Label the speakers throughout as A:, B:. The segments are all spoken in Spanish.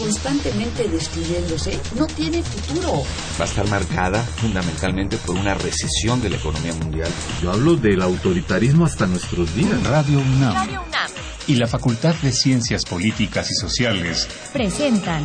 A: constantemente destruyéndose no tiene futuro.
B: Va a estar marcada fundamentalmente por una recesión de la economía mundial.
C: Yo hablo del autoritarismo hasta nuestros días.
D: Radio UNAM. Radio UNAM. Y la Facultad de Ciencias Políticas y Sociales
E: presentan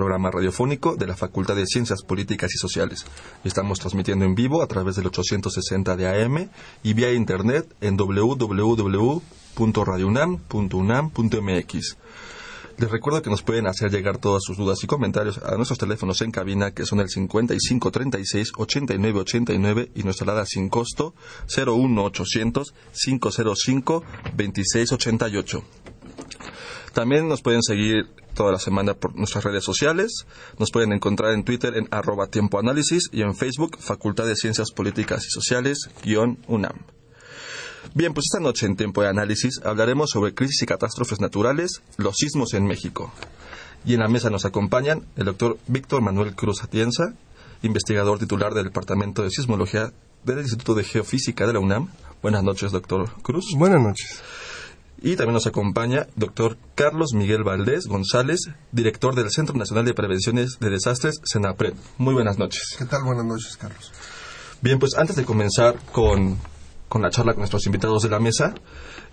F: programa radiofónico de la Facultad de Ciencias Políticas y Sociales. Estamos transmitiendo en vivo a través del 860 de AM y vía internet en www.radiounam.unam.mx. Les recuerdo que nos pueden hacer llegar todas sus dudas y comentarios a nuestros teléfonos en cabina que son el 5536 8989 y nuestra alada sin costo 01800 505 2688. También nos pueden seguir toda la semana por nuestras redes sociales. Nos pueden encontrar en Twitter en arroba tiempo análisis y en Facebook Facultad de Ciencias Políticas y Sociales guion UNAM. Bien, pues esta noche en Tiempo de Análisis hablaremos sobre crisis y catástrofes naturales, los sismos en México. Y en la mesa nos acompañan el doctor Víctor Manuel Cruz Atienza, investigador titular del Departamento de Sismología del Instituto de Geofísica de la UNAM. Buenas noches, doctor Cruz.
G: Buenas noches.
F: Y también nos acompaña doctor Carlos Miguel Valdés González, director del Centro Nacional de Prevenciones de Desastres, CENAPRED. Muy buenas noches.
G: ¿Qué tal? Buenas noches, Carlos.
F: Bien, pues antes de comenzar con, con la charla con nuestros invitados de la mesa,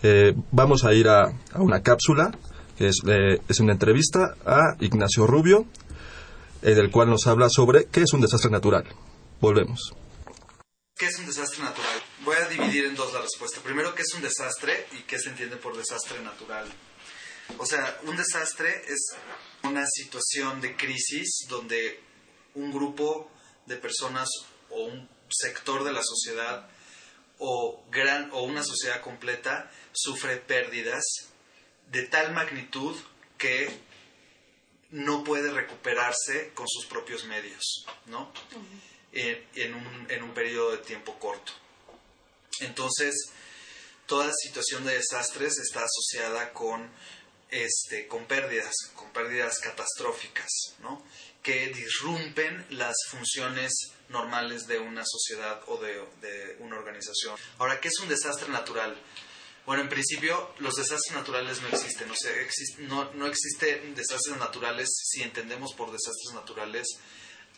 F: eh, vamos a ir a, a una cápsula, que es, eh, es, una entrevista a Ignacio Rubio, eh, del cual nos habla sobre qué es un desastre natural. Volvemos.
H: ¿Qué es un desastre natural? Voy a dividir en dos la respuesta. Primero, ¿qué es un desastre y qué se entiende por desastre natural? O sea, un desastre es una situación de crisis donde un grupo de personas o un sector de la sociedad o, gran, o una sociedad completa sufre pérdidas de tal magnitud que no puede recuperarse con sus propios medios, ¿no? En, en, un, en un periodo de tiempo corto. Entonces, toda situación de desastres está asociada con, este, con pérdidas, con pérdidas catastróficas, ¿no? que disrumpen las funciones normales de una sociedad o de, una organización. Ahora, ¿qué es un desastre natural? Bueno, en principio los desastres naturales no existen. O sea, exist, no, no existen desastres naturales si entendemos por desastres naturales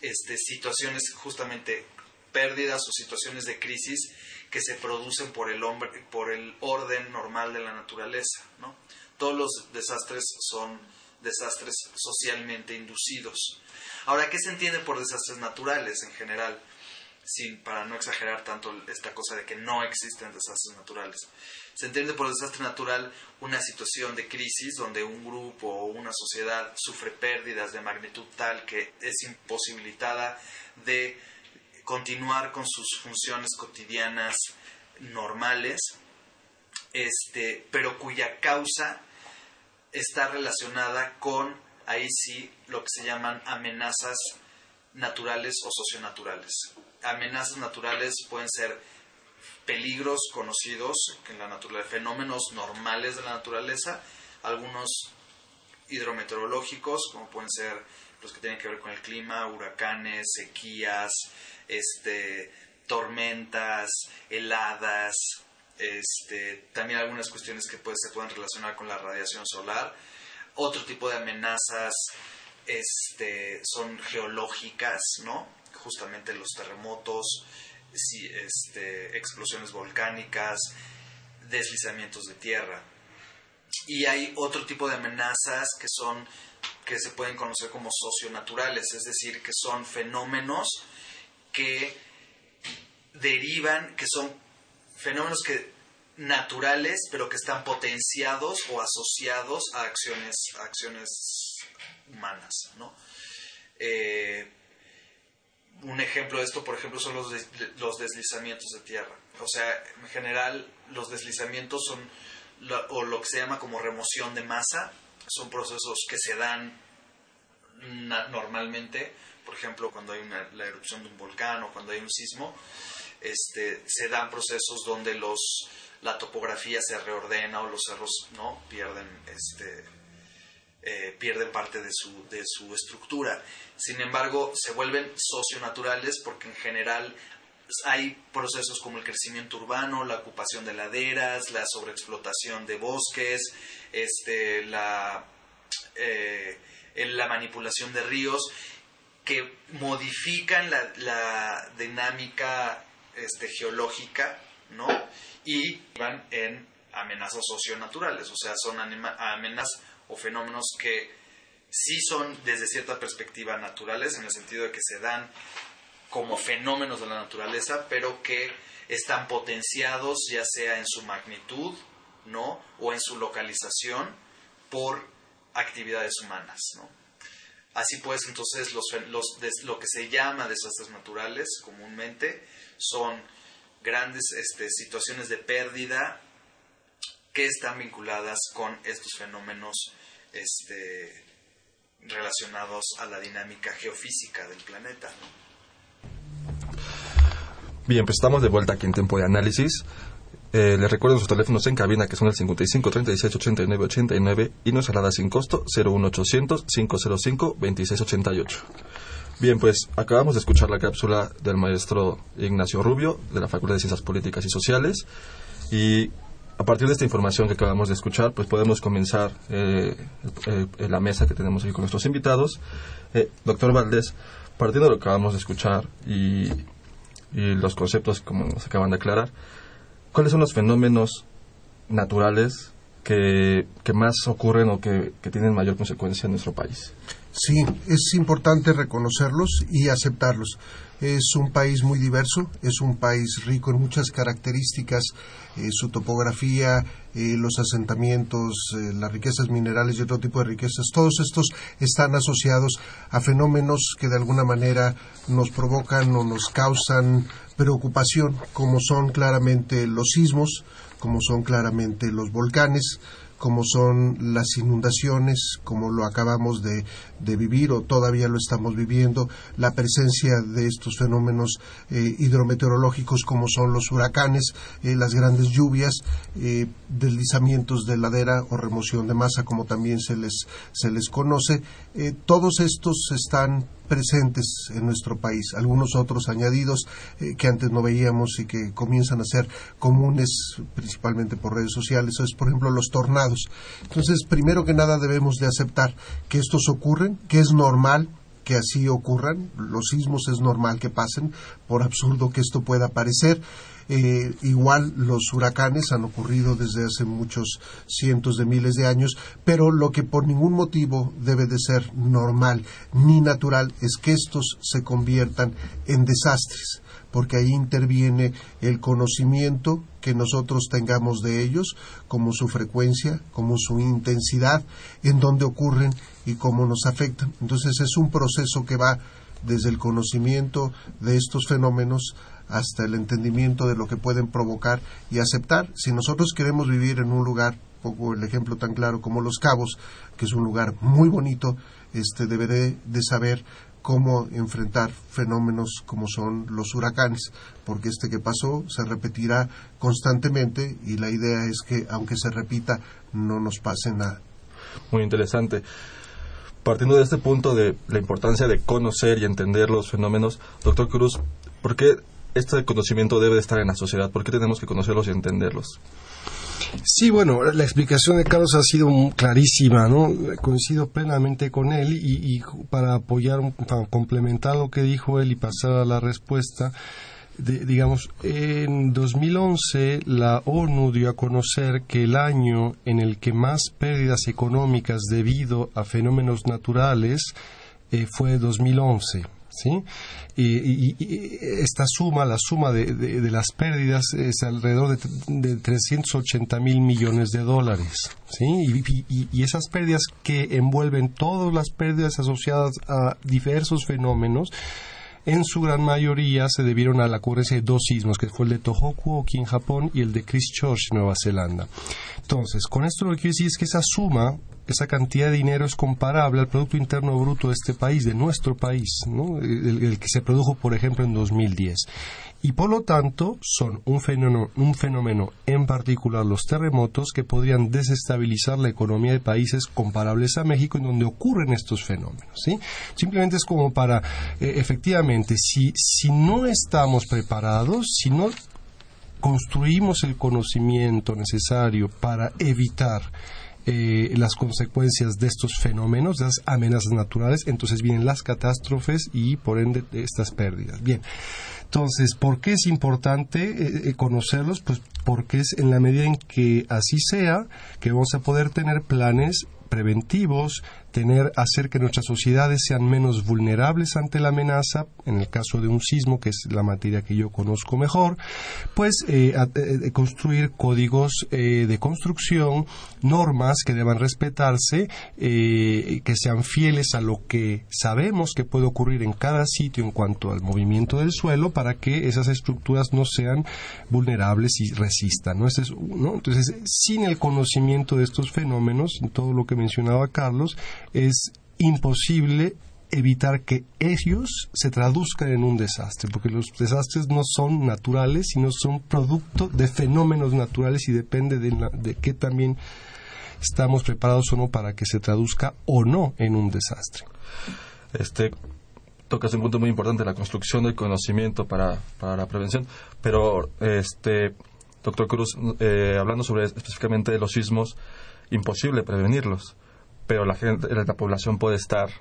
H: este, situaciones justamente pérdidas o situaciones de crisis que se producen por el, hombre, por el orden normal de la naturaleza. ¿no? Todos los desastres son desastres socialmente inducidos. Ahora, ¿qué se entiende por desastres naturales en general? Sin, para no exagerar tanto esta cosa de que no existen desastres naturales. Se entiende por desastre natural una situación de crisis donde un grupo o una sociedad sufre pérdidas de magnitud tal que es imposibilitada de continuar con sus funciones cotidianas normales, este, pero cuya causa está relacionada con, ahí sí, lo que se llaman amenazas naturales o socionaturales. Amenazas naturales pueden ser peligros conocidos en la naturaleza, fenómenos normales de la naturaleza, algunos hidrometeorológicos, como pueden ser los que tienen que ver con el clima, huracanes, sequías, este, tormentas, heladas, este, también algunas cuestiones que pues, se pueden relacionar con la radiación solar. Otro tipo de amenazas este, son geológicas, ¿no? Justamente los terremotos, este, explosiones volcánicas, deslizamientos de tierra. Y hay otro tipo de amenazas que son que se pueden conocer como socionaturales, es decir, que son fenómenos que derivan, que son fenómenos que naturales, pero que están potenciados o asociados a acciones, acciones humanas, ¿no? Eh, un ejemplo de esto, por ejemplo, son los, los deslizamientos de tierra. O sea, en general, los deslizamientos son, lo, o lo que se llama como remoción de masa, son procesos que se dan normalmente por ejemplo, cuando hay una, la erupción de un volcán o cuando hay un sismo, este, se dan procesos donde los, la topografía se reordena o los cerros no pierden este, eh, pierden parte de su, de su estructura. Sin embargo, se vuelven socionaturales porque en general hay procesos como el crecimiento urbano, la ocupación de laderas, la sobreexplotación de bosques, este, la, eh, la manipulación de ríos, que modifican la, la dinámica este, geológica, ¿no? Y van en amenazas socionaturales, o sea, son amenazas o fenómenos que sí son desde cierta perspectiva naturales, en el sentido de que se dan como fenómenos de la naturaleza, pero que están potenciados ya sea en su magnitud, ¿no? o en su localización por actividades humanas, ¿no? Así pues, entonces los, lo que se llama desastres naturales comúnmente son grandes este, situaciones de pérdida que están vinculadas con estos fenómenos este, relacionados a la dinámica geofísica del planeta.
F: Bien, pues estamos de vuelta aquí en tiempo de análisis. Eh, les recuerdo sus teléfonos en cabina que son el 55 36 89 89 y nos alada sin costo 01800 505 2688. Bien, pues acabamos de escuchar la cápsula del maestro Ignacio Rubio de la Facultad de Ciencias Políticas y Sociales y a partir de esta información que acabamos de escuchar, pues podemos comenzar eh, la mesa que tenemos aquí con nuestros invitados. Eh, doctor Valdés, partiendo de lo que acabamos de escuchar y, los conceptos como nos acaban de aclarar, ¿cuáles son los fenómenos naturales que, más ocurren o que, tienen mayor consecuencia en nuestro país?
G: Sí, es importante reconocerlos y aceptarlos. Es un país muy diverso, es un país rico en muchas características, eh, su topografía, eh, los asentamientos, eh, las riquezas minerales y otro tipo de riquezas, todos estos están asociados a fenómenos que de alguna manera nos provocan o nos causan preocupación, como son claramente los sismos, como son claramente los volcanes, como son las inundaciones, como lo acabamos de, vivir o todavía lo estamos viviendo, la presencia de estos fenómenos eh, hidrometeorológicos como son los huracanes, eh, las grandes lluvias, eh, deslizamientos de ladera o remoción de masa, como también se les, se les conoce. todos estos están presentes en nuestro país, algunos otros añadidos eh, que antes no veíamos y que comienzan a ser comunes principalmente por redes sociales, es por ejemplo los tornados. Entonces, primero que nada debemos de aceptar que estos ocurren, que es normal que así ocurran, los sismos es normal que pasen, por absurdo que esto pueda parecer, eh, igual los huracanes han ocurrido desde hace muchos cientos de miles de años, pero lo que por ningún motivo debe de ser normal ni natural es que estos se conviertan en desastres porque ahí interviene el conocimiento que nosotros tengamos de ellos, como su frecuencia, como su intensidad, en dónde ocurren y cómo nos afectan. Entonces es un proceso que va desde el conocimiento de estos fenómenos hasta el entendimiento de lo que pueden provocar y aceptar. Si nosotros queremos vivir en un lugar, pongo el ejemplo tan claro como Los Cabos, que es un lugar muy bonito, este deberé de saber cómo enfrentar fenómenos como son los huracanes, porque este que pasó se repetirá constantemente y la idea es que aunque se repita no nos pase nada.
F: Muy interesante. Partiendo de este punto de la importancia de conocer y entender los fenómenos, doctor Cruz, ¿por qué este conocimiento debe estar en la sociedad? ¿Por qué tenemos que conocerlos y entenderlos?
I: Sí, bueno, la explicación de Carlos ha sido clarísima, ¿no? Coincido plenamente con él y, para apoyar, complementar lo que dijo él y pasar a la respuesta, digamos, en 2011 la ONU dio a conocer que el año en el que más pérdidas económicas debido a fenómenos naturales eh, fue 2011. ¿Sí? Y, esta suma, la suma de, las pérdidas es alrededor de, 380 mil millones de dólares, ¿sí? Y, esas pérdidas que envuelven todas las pérdidas asociadas a diversos fenómenos, en su gran mayoría se debieron a la ocurrencia de dos sismos, que fue el de Tohoku aquí en Japón y el de Christchurch, Nueva Zelanda. Entonces, con esto lo que quiero decir es que esa suma esa cantidad de dinero es comparable al Producto Interno Bruto de este país, de nuestro país, el, que se produjo, por ejemplo, en 2010 y por lo tanto son un fenómeno, un fenómeno en particular los terremotos que podrían desestabilizar la economía de países comparables a México en donde ocurren estos fenómenos. ¿sí? Simplemente es como para, eh, efectivamente, si, si no estamos preparados, si no construimos el conocimiento necesario para evitar eh, las consecuencias de estos fenómenos, de las amenazas naturales, entonces vienen las catástrofes y por ende estas pérdidas. Bien, entonces, ¿por qué es importante eh, eh, conocerlos? Pues porque es en la medida en que así sea que vamos a poder tener planes preventivos, tener, hacer que nuestras sociedades sean menos vulnerables ante la amenaza, en el caso de un sismo, que es la materia que yo conozco mejor, pues eh, eh, construir códigos eh, de construcción, normas que deban respetarse, que sean fieles a lo que sabemos que puede ocurrir en cada sitio en cuanto al movimiento del suelo, para que esas estructuras no sean vulnerables y resistan. ¿no? Entonces, sin el conocimiento de estos fenómenos, todo lo que mencionaba Carlos, es imposible evitar que ellos se traduzcan en un desastre, porque los desastres no son naturales, sino son producto de fenómenos naturales y depende de, de qué también estamos preparados o no para que se traduzca o no en un desastre.
F: Este, tocas un punto muy importante, la construcción del conocimiento para, para la prevención, pero este, doctor Cruz, eh, hablando sobre específicamente de los sismos, imposible prevenirlos pero la gente, la población puede estar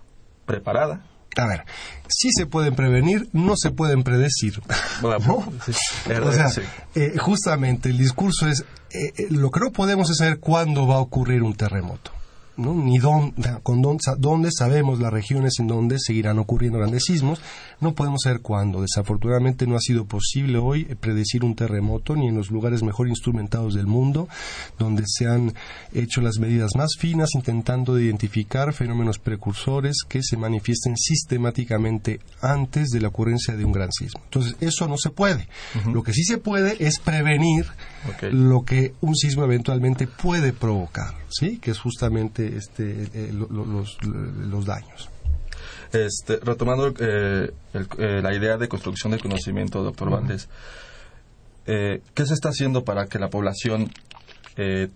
F: preparada.
I: A ver, sí se pueden prevenir, no se pueden predecir. Bueno, o sea, eh, justamente el discurso es, eh, eh, lo que no podemos es saber cuándo va a ocurrir un terremoto ni dónde, con dónde, sabemos las regiones en donde seguirán ocurriendo grandes sismos, no podemos saber cuándo. Desafortunadamente no ha sido posible hoy predecir un terremoto ni en los lugares mejor instrumentados del mundo, donde se han hecho las medidas más finas intentando identificar fenómenos precursores que se manifiesten sistemáticamente antes de la ocurrencia de un gran sismo. Entonces, eso no se puede. Lo que sí se puede es prevenir lo que un sismo eventualmente puede provocar, ¿sí? Que es justamente este, eh, los, daños.
F: Este, retomando eh, eh, la idea de construcción del conocimiento, doctor Valdés, ¿qué se está haciendo para que la población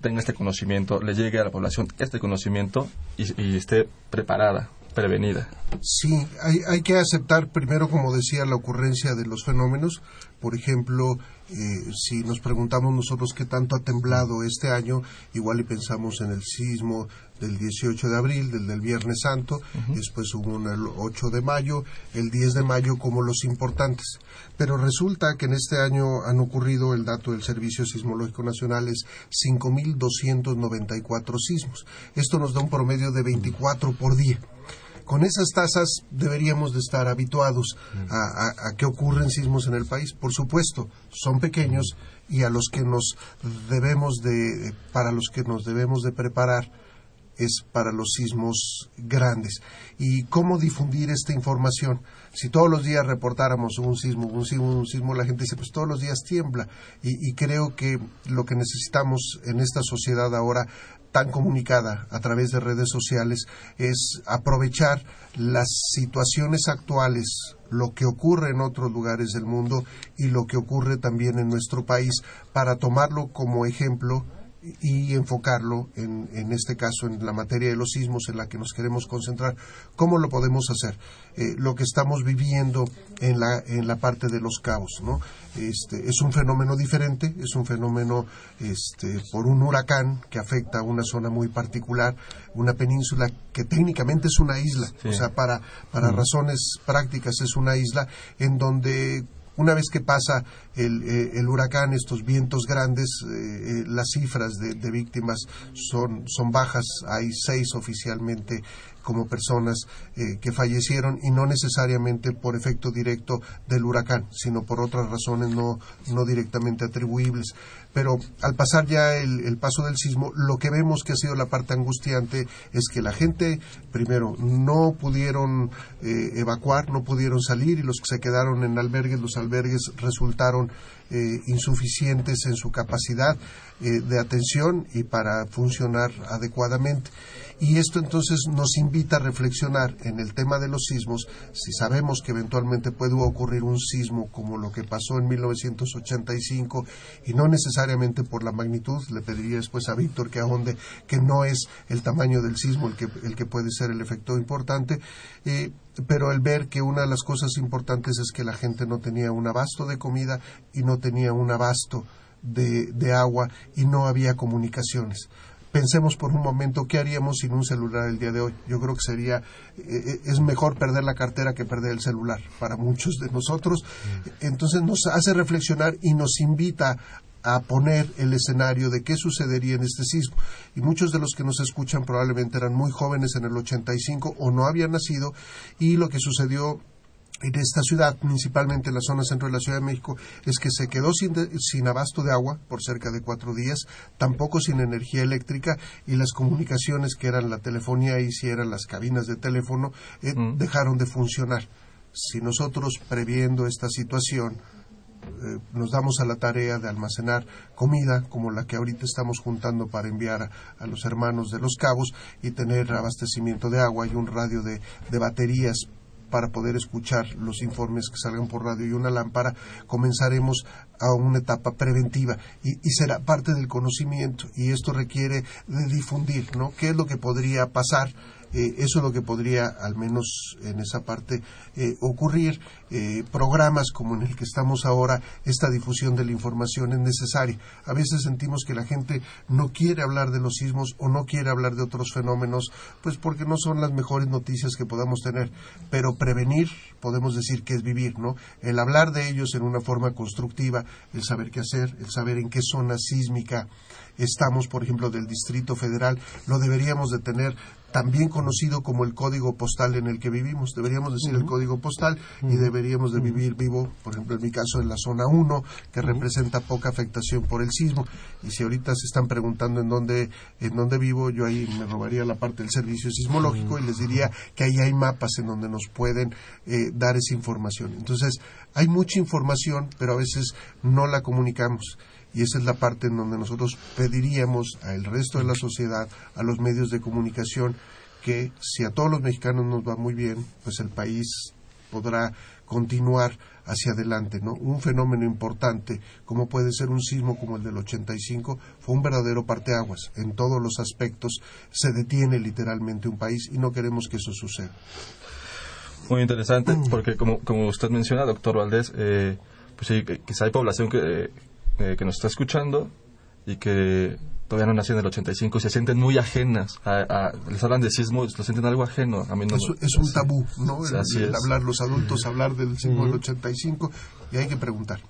F: tenga este conocimiento, le llegue a la población este conocimiento y, esté preparada, prevenida?
G: Sí, hay, hay que aceptar primero, como decía, la ocurrencia de los fenómenos. Por ejemplo, si nos preguntamos nosotros qué tanto ha temblado este año, igual y pensamos en el sismo del 18 de abril, del del Viernes Santo, después hubo el 8 de mayo, el 10 de mayo como los importantes. Pero resulta que en este año han ocurrido, el dato del Servicio Sismológico Nacional es 5.294 sismos. Esto nos da un promedio de 24 por día con esas tasas deberíamos de estar habituados a, que ocurren sismos en el país. Por supuesto, son pequeños y a los que nos debemos de, para los que nos debemos de preparar es para los sismos grandes. ¿Y cómo difundir esta información? Si todos los días reportáramos un sismo, un sismo, un sismo, la gente dice, pues todos los días tiembla. Y, y creo que lo que necesitamos en esta sociedad ahora tan comunicada a través de redes sociales es aprovechar las situaciones actuales, lo que ocurre en otros lugares del mundo y lo que ocurre también en nuestro país para tomarlo como ejemplo y enfocarlo en, en, este caso en la materia de los sismos en la que nos queremos concentrar. ¿Cómo lo podemos hacer? Eh, lo que estamos viviendo en la, en la parte de los caos, ¿no? Este, es un fenómeno diferente, es un fenómeno este, por un huracán que afecta a una zona muy particular, una península que técnicamente es una isla, o sea, para, para razones prácticas es una isla en donde una vez que pasa el, eh, huracán, estos vientos grandes, eh, eh, las cifras de, víctimas son, son bajas. Hay seis oficialmente como personas que fallecieron y no necesariamente por efecto directo del huracán, sino por otras razones no, no directamente atribuibles. Pero al pasar ya el, paso del sismo, lo que vemos que ha sido la parte angustiante es que la gente, primero, no pudieron eh, evacuar, no pudieron salir y los que se quedaron en albergues, los albergues resultaron eh, insuficientes en su capacidad de atención y para funcionar adecuadamente. Y esto entonces nos invita a reflexionar en el tema de los sismos, si sabemos que eventualmente puede ocurrir un sismo como lo que pasó en 1985 y no necesariamente por la magnitud, le pediría después a Víctor que ahonde que no es el tamaño del sismo el que, el que puede ser el efecto importante, eh, pero el ver que una de las cosas importantes es que la gente no tenía un abasto de comida y no tenía un abasto de, agua y no había comunicaciones pensemos por un momento qué haríamos sin un celular el día de hoy. Yo creo que sería, eh, eh, es mejor perder la cartera que perder el celular para muchos de nosotros. Entonces nos hace reflexionar y nos invita a poner el escenario de qué sucedería en este sismo. Y muchos de los que nos escuchan probablemente eran muy jóvenes en el 85 o no habían nacido y lo que sucedió en esta ciudad, principalmente en la zona centro de la Ciudad de México, es que se quedó sin, sin, abasto de agua por cerca de cuatro días, tampoco sin energía eléctrica y las comunicaciones que eran la telefonía y si eran las cabinas de teléfono eh, mm. dejaron de funcionar. Si nosotros previendo esta situación eh, nos damos a la tarea de almacenar comida como la que ahorita estamos juntando para enviar a, los hermanos de los cabos y tener abastecimiento de agua y un radio de baterías para poder escuchar los informes que salgan por radio y una lámpara, comenzaremos a una etapa preventiva y, será parte del conocimiento y esto requiere de difundir, ¿no? ¿Qué es lo que podría pasar? Eh, eso es lo que podría, al menos en esa parte, eh, ocurrir. Eh, programas como en el que estamos ahora, esta difusión de la información es necesaria. A veces sentimos que la gente no quiere hablar de los sismos o no quiere hablar de otros fenómenos, pues porque no son las mejores noticias que podamos tener. Pero prevenir, podemos decir que es vivir, ¿no? El hablar de ellos en una forma constructiva, el saber qué hacer, el saber en qué zona sísmica estamos, por ejemplo, del Distrito Federal, lo deberíamos de tener también conocido como el código postal en el que vivimos. Deberíamos decir el código postal y deberíamos de vivir vivo, por ejemplo, en mi caso, en la zona 1, que representa poca afectación por el sismo. Y si ahorita se están preguntando en dónde, en dónde vivo, yo ahí me robaría la parte del servicio sismológico y les diría que ahí hay mapas en donde nos pueden eh, dar esa información. Entonces, hay mucha información, pero a veces no la comunicamos y esa es la parte en donde nosotros pediríamos al resto de la sociedad, a los medios de comunicación, que si a todos los mexicanos nos va muy bien, pues el país podrá continuar hacia adelante, ¿no? Un fenómeno importante, como puede ser un sismo como el del 85, fue un verdadero parteaguas. En todos los aspectos se detiene literalmente un país y no queremos que eso suceda.
F: Muy interesante, porque como, como usted menciona, doctor Valdés, eh, pues sí, quizá hay población que, que nos está escuchando y que todavía no nació en el 85 y se sienten muy ajenas. A, les hablan de sismo, lo sienten algo ajeno. A mí no,
G: es, un tabú, ¿no? El, hablar los adultos, hablar del sismo del 85 y hay que preguntar.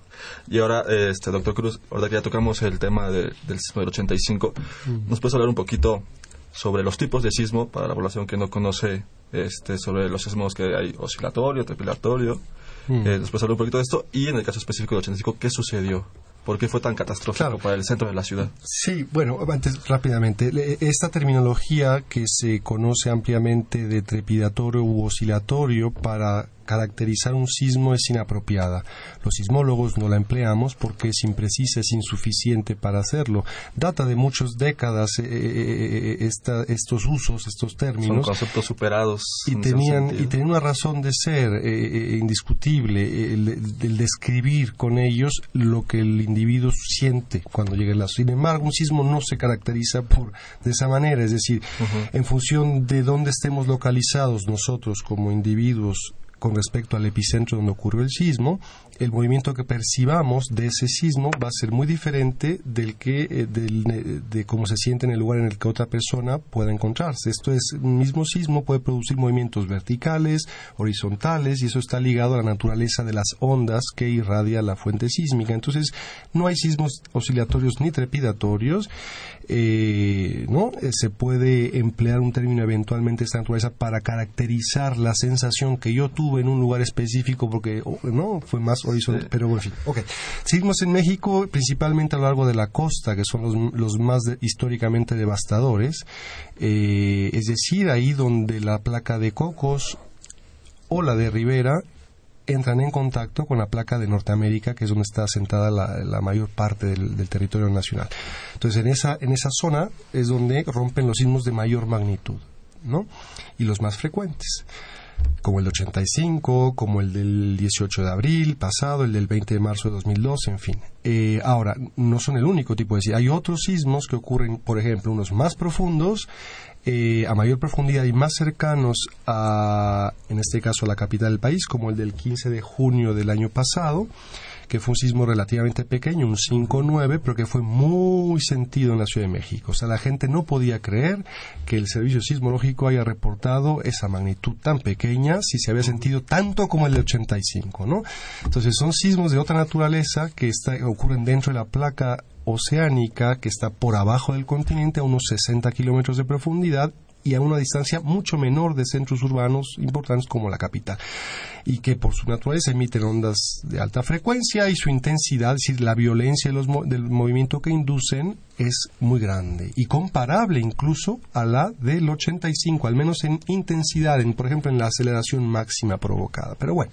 F: Y ahora, este doctor Cruz, ahora que ya tocamos el tema del sismo del 85, ¿nos puedes hablar un poquito sobre los tipos de sismo para la población que no conoce este, sobre los sismos que hay oscilatorio, trepilatorio? Eh, ¿Nos puedes hablar un poquito de esto? Y en el caso específico del 85, ¿qué sucedió? ¿Por qué fue tan catastrófico para el centro de la ciudad?
I: Sí, bueno, antes rápidamente, esta terminología que se conoce ampliamente de trepidatorio u oscilatorio para caracterizar un sismo es inapropiada. Los sismólogos no la empleamos porque es imprecisa, es insuficiente para hacerlo. Data de muchas décadas eh, eh, eh, estos usos, estos términos.
F: Son conceptos superados.
I: Y tenían, y tenían una razón de ser indiscutible, el, describir con ellos lo que el individuo siente cuando llega la Sin embargo, un sismo no se caracteriza por de esa manera, es decir, en función de dónde estemos localizados nosotros como individuos con respecto al epicentro donde ocurrió el sismo, el movimiento que percibamos de ese sismo va a ser muy diferente del que eh, de cómo se siente en el lugar en el que otra persona pueda encontrarse. Esto es, un mismo sismo puede producir movimientos verticales, horizontales, y eso está ligado a la naturaleza de las ondas que irradia la fuente sísmica. Entonces, no hay sismos oscilatorios ni trepidatorios. Eh, ¿no? Eh, se puede emplear un término eventualmente de esta naturaleza para caracterizar la sensación que yo tuve en un lugar específico porque no fue más horizontal, pero en fin. Okay. Sismos en México, principalmente a lo largo de la costa, que son los, más históricamente devastadores, eh, es decir, ahí donde la placa de Cocos o la de Rivera entran en contacto con la placa de Norteamérica, que es donde está asentada la, mayor parte del, del, territorio nacional. Entonces, en esa, en esa zona es donde rompen los sismos de mayor magnitud, ¿no? Y los más frecuentes como el 85, como el del 18 de abril pasado, el del 20 de marzo de 2012, en fin. Eh, ahora, no son el único tipo de sismos. Hay otros sismos que ocurren, por ejemplo, unos más profundos, eh, a mayor profundidad y más cercanos a, en este caso, a la capital del país, como el del 15 de junio del año pasado que fue un sismo relativamente pequeño, un 5-9, pero que fue muy sentido en la Ciudad de México. O sea, la gente no podía creer que el servicio sismológico haya reportado esa magnitud tan pequeña si se había sentido tanto como el de 85, ¿no? Entonces, son sismos de otra naturaleza que ocurren dentro de la placa oceánica que está por abajo del continente a unos 60 kilómetros de profundidad y a una distancia mucho menor de centros urbanos importantes como la capital y que por su naturaleza emiten ondas de alta frecuencia y su intensidad, es decir, la violencia del movimiento que inducen es muy grande y comparable incluso a la del 85, al menos en intensidad, en, por ejemplo en la aceleración máxima provocada. Pero bueno,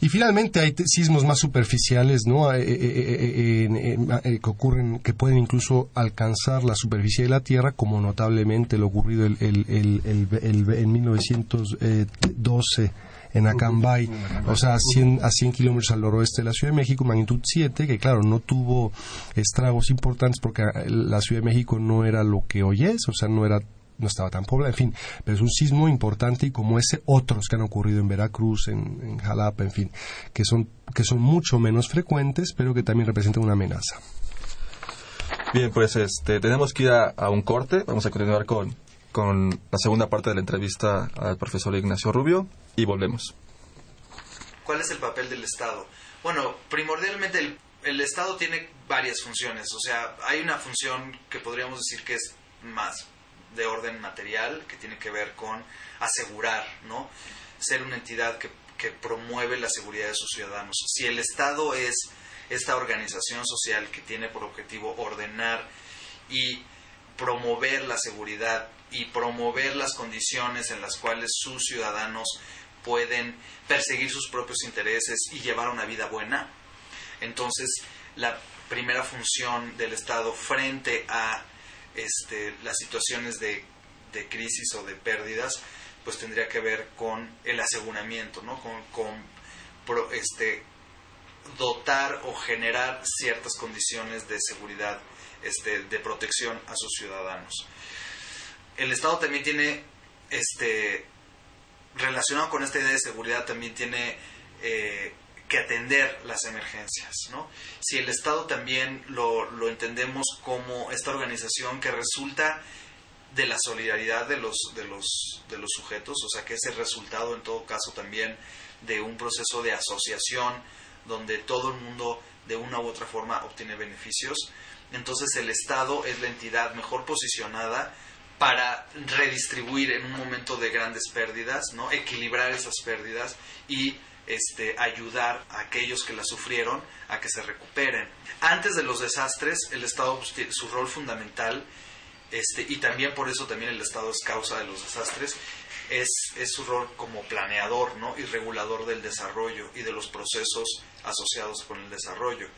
I: y finalmente hay sismos más superficiales, ¿no? Eh, eh, eh, que ocurren, que pueden incluso alcanzar la superficie de la Tierra, como notablemente lo ocurrido el, en 1912 en Acambay, o sea, a 100, a 100 kilómetros al noroeste de la Ciudad de México, magnitud 7, que claro, no tuvo estragos importantes porque la Ciudad de México no era lo que hoy es, o sea, no era no estaba tan poblada, en fin, pero es un sismo importante y como ese otros que han ocurrido en Veracruz, en, Jalapa, en fin, que son, que son mucho menos frecuentes, pero que también representan una amenaza.
F: Bien, pues este, tenemos que ir a, un corte, vamos a continuar con, con la segunda parte de la entrevista al profesor Ignacio Rubio y volvemos.
H: ¿Cuál es el papel del Estado? Bueno, primordialmente el, el Estado tiene varias funciones, o sea, hay una función que podríamos decir que es más de orden material que tiene que ver con asegurar, ¿no? Ser una entidad que, que promueve la seguridad de sus ciudadanos. Si el Estado es esta organización social que tiene por objetivo ordenar y promover la seguridad y promover las condiciones en las cuales sus ciudadanos pueden perseguir sus propios intereses y llevar una vida buena. Entonces, la primera función del Estado frente a este, las situaciones de, crisis o de pérdidas, pues tendría que ver con el aseguramiento, ¿no? con, este, dotar o generar ciertas condiciones de seguridad, este, de protección a sus ciudadanos. El Estado también tiene, este, relacionado con esta idea de seguridad, también tiene eh, que atender las emergencias. ¿no? Si el Estado también lo, lo, entendemos como esta organización que resulta de la solidaridad de los, de, los, de los sujetos, o sea que es el resultado en todo caso también de un proceso de asociación donde todo el mundo de una u otra forma obtiene beneficios, entonces el Estado es la entidad mejor posicionada para redistribuir en un momento de grandes pérdidas, ¿no? equilibrar esas pérdidas y este, ayudar a aquellos que la sufrieron a que se recuperen. Antes de los desastres, el Estado su rol fundamental, este, y también por eso también el Estado es causa de los desastres, es, es su rol como planeador ¿no? y regulador del desarrollo y de los procesos asociados con el desarrollo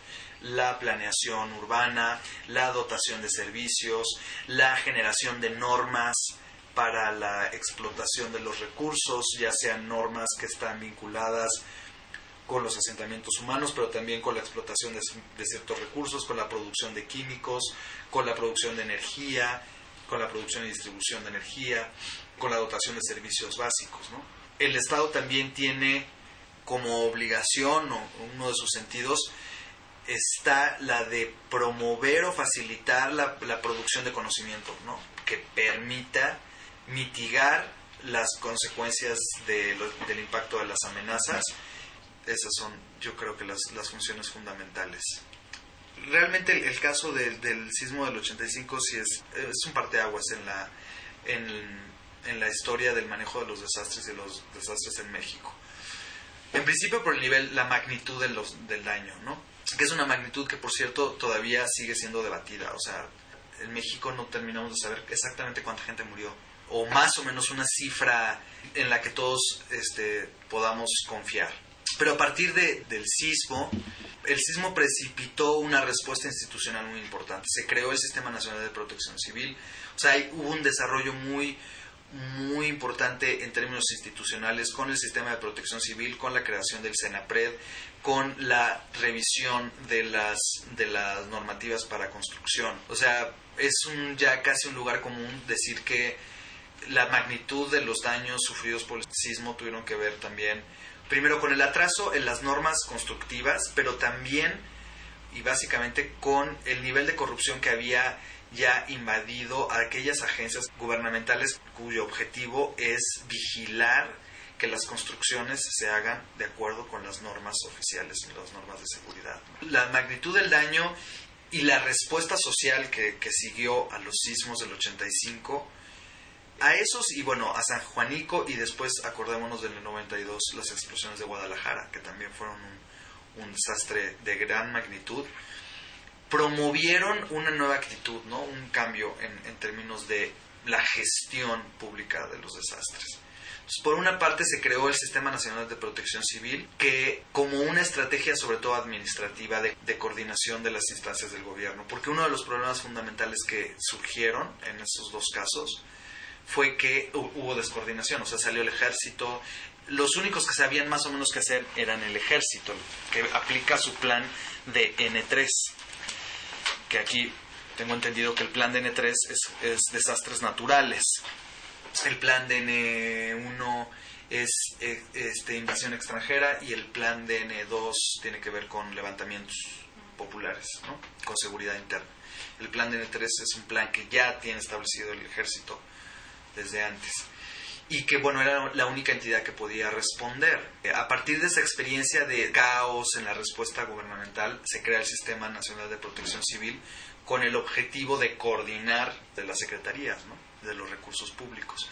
H: la planeación urbana, la dotación de servicios, la generación de normas, para la explotación de los recursos, ya sean normas que están vinculadas con los asentamientos humanos, pero también con la explotación de, ciertos recursos, con la producción de químicos, con la producción de energía, con la producción y distribución de energía, con la dotación de servicios básicos. El Estado también tiene como obligación, o uno de sus sentidos, está la de promover o facilitar la, producción de conocimiento, ¿no? que permita mitigar las consecuencias de del impacto de las amenazas. Esas son, yo creo que las, las funciones fundamentales. Realmente el, caso del, del, sismo del 85 sí es, es un parteaguas en la, en, en la historia del manejo de los desastres y los desastres en México. En principio por el nivel, la magnitud de los, del daño, ¿no? Que es una magnitud que, por cierto, todavía sigue siendo debatida. O sea, en México no terminamos de saber exactamente cuánta gente murió o más o menos una cifra en la que todos este, podamos confiar. Pero a partir de, del sismo, el sismo precipitó una respuesta institucional muy importante. Se creó el Sistema Nacional de Protección Civil. O sea, hay, hubo un desarrollo muy muy importante en términos institucionales con el sistema de protección civil, con la creación del SENAPRED, con la revisión de las, de las normativas para construcción. O sea, es un, ya casi un lugar común decir que la magnitud de los daños sufridos por el sismo tuvieron que ver también, primero con el atraso en las normas constructivas, pero también y básicamente con el nivel de corrupción que había ya invadido a aquellas agencias gubernamentales cuyo objetivo es vigilar que las construcciones se hagan de acuerdo con las normas oficiales, las normas de seguridad. La magnitud del daño y la respuesta social que, que siguió a los sismos del 85, a esos y bueno, a San Juanico y después acordémonos del 92 las explosiones de Guadalajara, que también fueron un, desastre de gran magnitud promovieron una nueva actitud, ¿no? un cambio en, términos de la gestión pública de los desastres. Por una parte se creó el Sistema Nacional de Protección Civil, que como una estrategia sobre todo administrativa de, de, coordinación de las instancias del gobierno, porque uno de los problemas fundamentales que surgieron en esos dos casos fue que hubo descoordinación, o sea, salió el ejército, los únicos que sabían más o menos qué hacer eran el ejército, que aplica su plan de N3, que aquí tengo entendido que el plan de N3 es, es desastres naturales. El plan de N1 es, es este, invasión extranjera y el plan de N2 tiene que ver con levantamientos populares, ¿no? con seguridad interna. El plan de N3 es un plan que ya tiene establecido el ejército desde antes y que bueno era la única entidad que podía responder. A partir de esa experiencia de caos en la respuesta gubernamental se crea el Sistema Nacional de Protección Civil con el objetivo de coordinar de las secretarías, de los recursos públicos.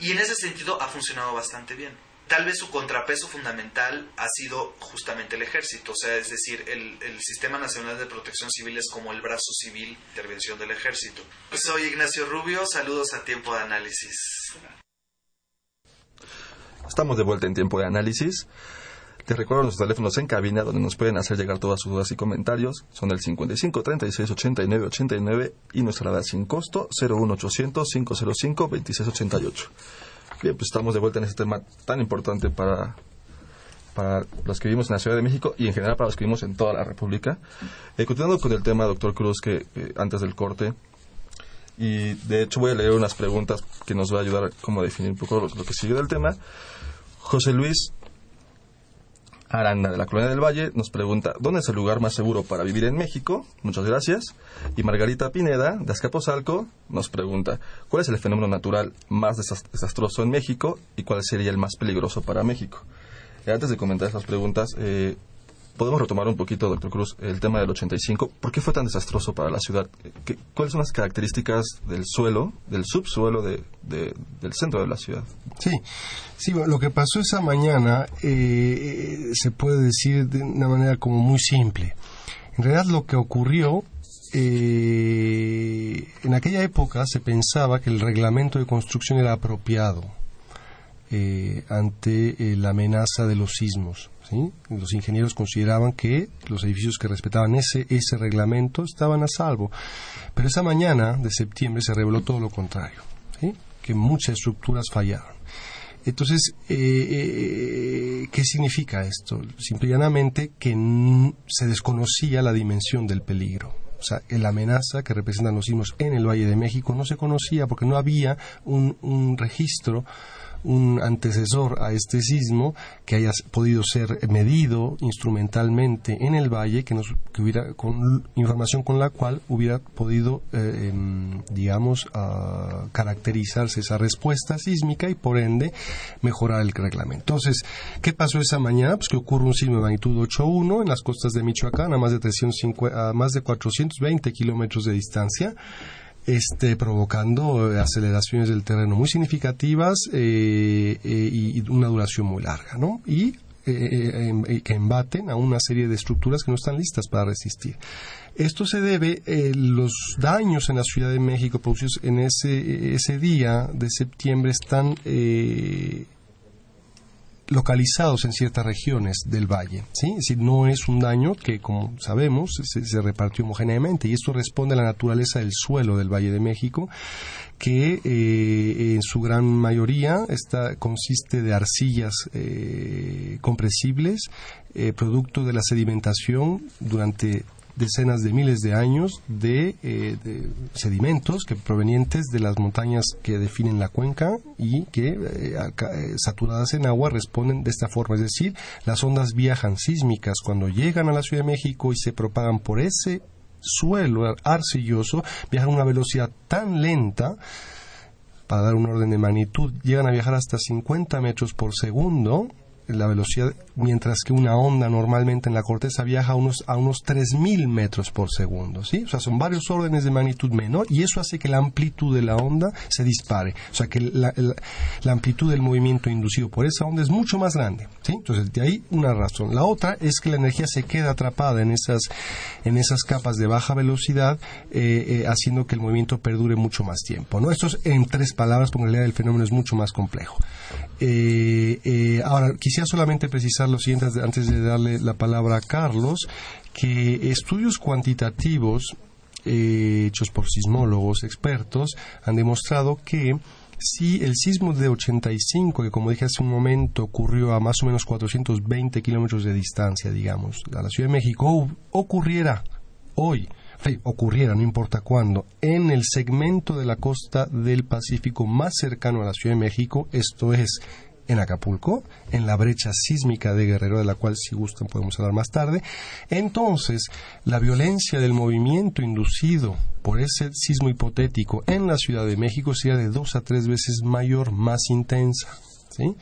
H: Y en ese sentido ha funcionado bastante bien. Tal vez su contrapeso fundamental ha sido justamente el ejército, o sea, es decir, el, el Sistema Nacional de Protección Civil es como el brazo civil de intervención del ejército. Soy Ignacio Rubio, saludos a Tiempo de Análisis.
F: Estamos de vuelta en tiempo de análisis. Les recuerdo nuestros teléfonos en cabina donde nos pueden hacer llegar todas sus dudas y comentarios. Son el 55 36 89 89 y nuestra edad sin costo 01800 505 26 88. Bien, pues estamos de vuelta en este tema tan importante para, para los que vivimos en la Ciudad de México y en general para los que vivimos en toda la República. Eh, continuando con el tema, doctor Cruz, que eh, antes del corte, y de hecho voy a leer unas preguntas que nos va a ayudar como a definir un poco lo, lo que sigue del tema. José Luis Aranda de la Colonia del Valle nos pregunta ¿dónde es el lugar más seguro para vivir en México? Muchas gracias. Y Margarita Pineda de Azcapotzalco nos pregunta ¿cuál es el fenómeno natural más desastroso en México y cuál sería el más peligroso para México? Y antes de comentar estas preguntas, eh, podemos retomar un poquito, doctor Cruz, el tema del 85. ¿Por qué fue tan desastroso para la ciudad? ¿Qué, ¿Cuáles son las características del suelo, del subsuelo de, de, del centro de la ciudad?
I: Sí, sí lo que pasó esa mañana eh, se puede decir de una manera como muy simple. En realidad lo que ocurrió eh, en aquella época se pensaba que el reglamento de construcción era apropiado eh, ante la amenaza de los sismos. ¿Sí? Los ingenieros consideraban que los edificios que respetaban ese, ese reglamento estaban a salvo. Pero esa mañana de septiembre se reveló todo lo contrario, que muchas estructuras fallaron. Entonces, eh, eh, ¿qué significa esto? Simple y llanamente que se desconocía la dimensión del peligro. O sea, la amenaza que representan los sismos en el Valle de México no se conocía porque no había un, un registro un antecesor a este sismo que haya podido ser medido instrumentalmente en el valle, que, nos, que hubiera con información con la cual hubiera podido, eh, eh, digamos, uh, caracterizarse esa respuesta sísmica y por ende mejorar el reglamento. Entonces, ¿qué pasó esa mañana? Pues que ocurre un sismo de magnitud 8.1 en las costas de Michoacán a más de, 350, a más de 420 kilómetros de distancia este, provocando aceleraciones del terreno muy significativas eh, eh, y una duración muy larga, ¿no? Y eh, que embaten a una serie de estructuras que no están listas para resistir. Esto se debe eh, los daños en la Ciudad de México producidos en ese, ese día de septiembre están localizados en ciertas regiones del valle. ¿sí? Es decir, no es un daño que, como sabemos, se, repartió homogéneamente y esto responde a la naturaleza del suelo del Valle de México que eh, en su gran mayoría está, consiste de arcillas eh, compresibles, eh, producto de la sedimentación durante decenas de miles de años de, eh, sedimentos que provenientes de las montañas que definen la cuenca y que eh, eh, saturadas en agua responden de esta forma, es decir, las ondas viajan sísmicas cuando llegan a la Ciudad de México y se propagan por ese suelo arcilloso, viajan a una velocidad tan lenta para dar un orden de magnitud, llegan a viajar hasta 50 metros por segundo la velocidad, mientras que una onda normalmente en la corteza viaja a unos, a unos 3.000 metros por segundo, ¿sí? O sea, son varios órdenes de magnitud menor y eso hace que la amplitud de la onda se dispare. O sea, que la, la, amplitud del movimiento inducido por esa onda es mucho más grande, ¿sí? Entonces, de ahí una razón. La otra es que la energía se queda atrapada en esas, en esas capas de baja velocidad, eh, eh, haciendo que el movimiento perdure mucho más tiempo, ¿no? Esto es en tres palabras, porque en realidad el fenómeno es mucho más complejo. Eh, ahora, quisiera solamente precisar lo siguiente antes de darle la palabra a Carlos, que estudios cuantitativos eh, hechos por sismólogos expertos han demostrado que si el sismo de 85, que como dije hace un momento ocurrió a más o menos 420 kilómetros de distancia, digamos, a la Ciudad de México, ocurriera hoy, ocurriera, no importa cuándo, en el segmento de la costa del Pacífico más cercano a la Ciudad de México, esto es en Acapulco, en la brecha sísmica de Guerrero, de la cual si gustan podemos hablar más tarde. Entonces, la violencia del movimiento inducido por ese sismo hipotético en la Ciudad de México sería de dos a tres veces mayor, más intensa. ¿sí?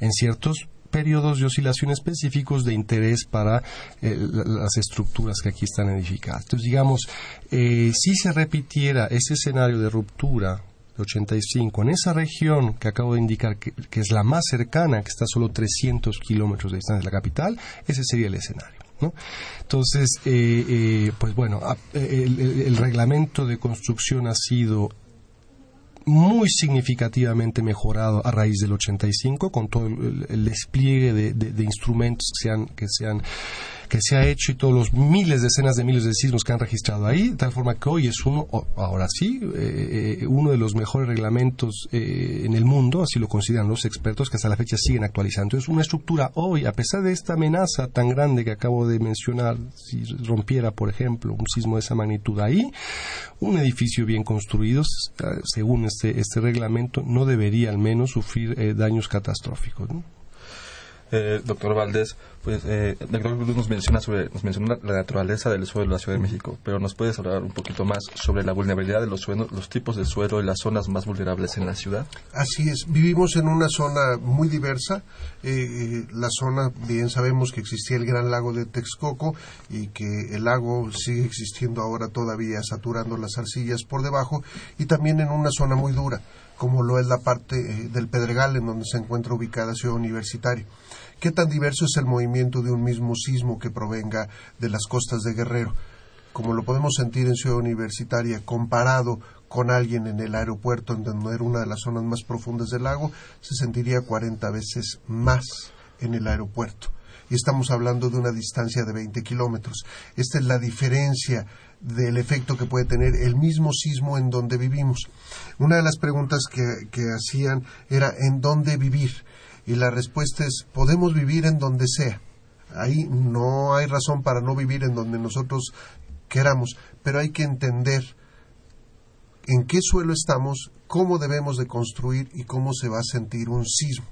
I: En ciertos periodos de oscilación específicos de interés para eh, las estructuras que aquí están edificadas. Entonces, digamos, eh, si se repitiera ese escenario de ruptura 85, en esa región que acabo de indicar, que, es la más cercana, que está a solo 300 kilómetros de distancia de la capital, ese sería el escenario. ¿no? Entonces, eh, eh, pues bueno, el, reglamento de construcción ha sido muy significativamente mejorado a raíz del 85 con todo el, despliegue de, instrumentos que que se han que se ha hecho y todos los miles, decenas de miles de sismos que han registrado ahí, de tal forma que hoy es uno, ahora sí, eh, eh, uno de los mejores reglamentos eh, en el mundo, así lo consideran los expertos que hasta la fecha siguen actualizando. Es una estructura hoy, a pesar de esta amenaza tan grande que acabo de mencionar, si rompiera, por ejemplo, un sismo de esa magnitud ahí, un edificio bien construido, según este, este reglamento, no debería al menos sufrir daños catastróficos.
F: Eh, doctor Valdés, pues eh, nos menciona sobre nos menciona la naturaleza del suelo de la Ciudad de México, pero nos puedes hablar un poquito más sobre la vulnerabilidad de los suelos, los tipos de suelo y las zonas más vulnerables en la ciudad.
G: Así es, vivimos en una zona muy diversa. Eh, la zona, bien sabemos que existía el gran lago de Texcoco y que el lago sigue existiendo ahora todavía saturando las arcillas por debajo y también en una zona muy dura como lo es la parte del Pedregal en donde se encuentra ubicada Ciudad Universitaria. ¿Qué tan diverso es el movimiento de un mismo sismo que provenga de las costas de Guerrero? Como lo podemos sentir en Ciudad Universitaria, comparado con alguien en el aeropuerto, en donde era una de las zonas más profundas del lago, se sentiría 40 veces más en el aeropuerto. Y estamos hablando de una distancia de 20 kilómetros. Esta es la diferencia del efecto que puede tener el mismo sismo en donde vivimos. Una de las preguntas que, que hacían era ¿en dónde vivir? Y la respuesta es, podemos vivir en donde sea. Ahí no hay razón para no vivir en donde nosotros queramos, pero hay que entender en qué suelo estamos, cómo debemos de construir y cómo se va a sentir un sismo.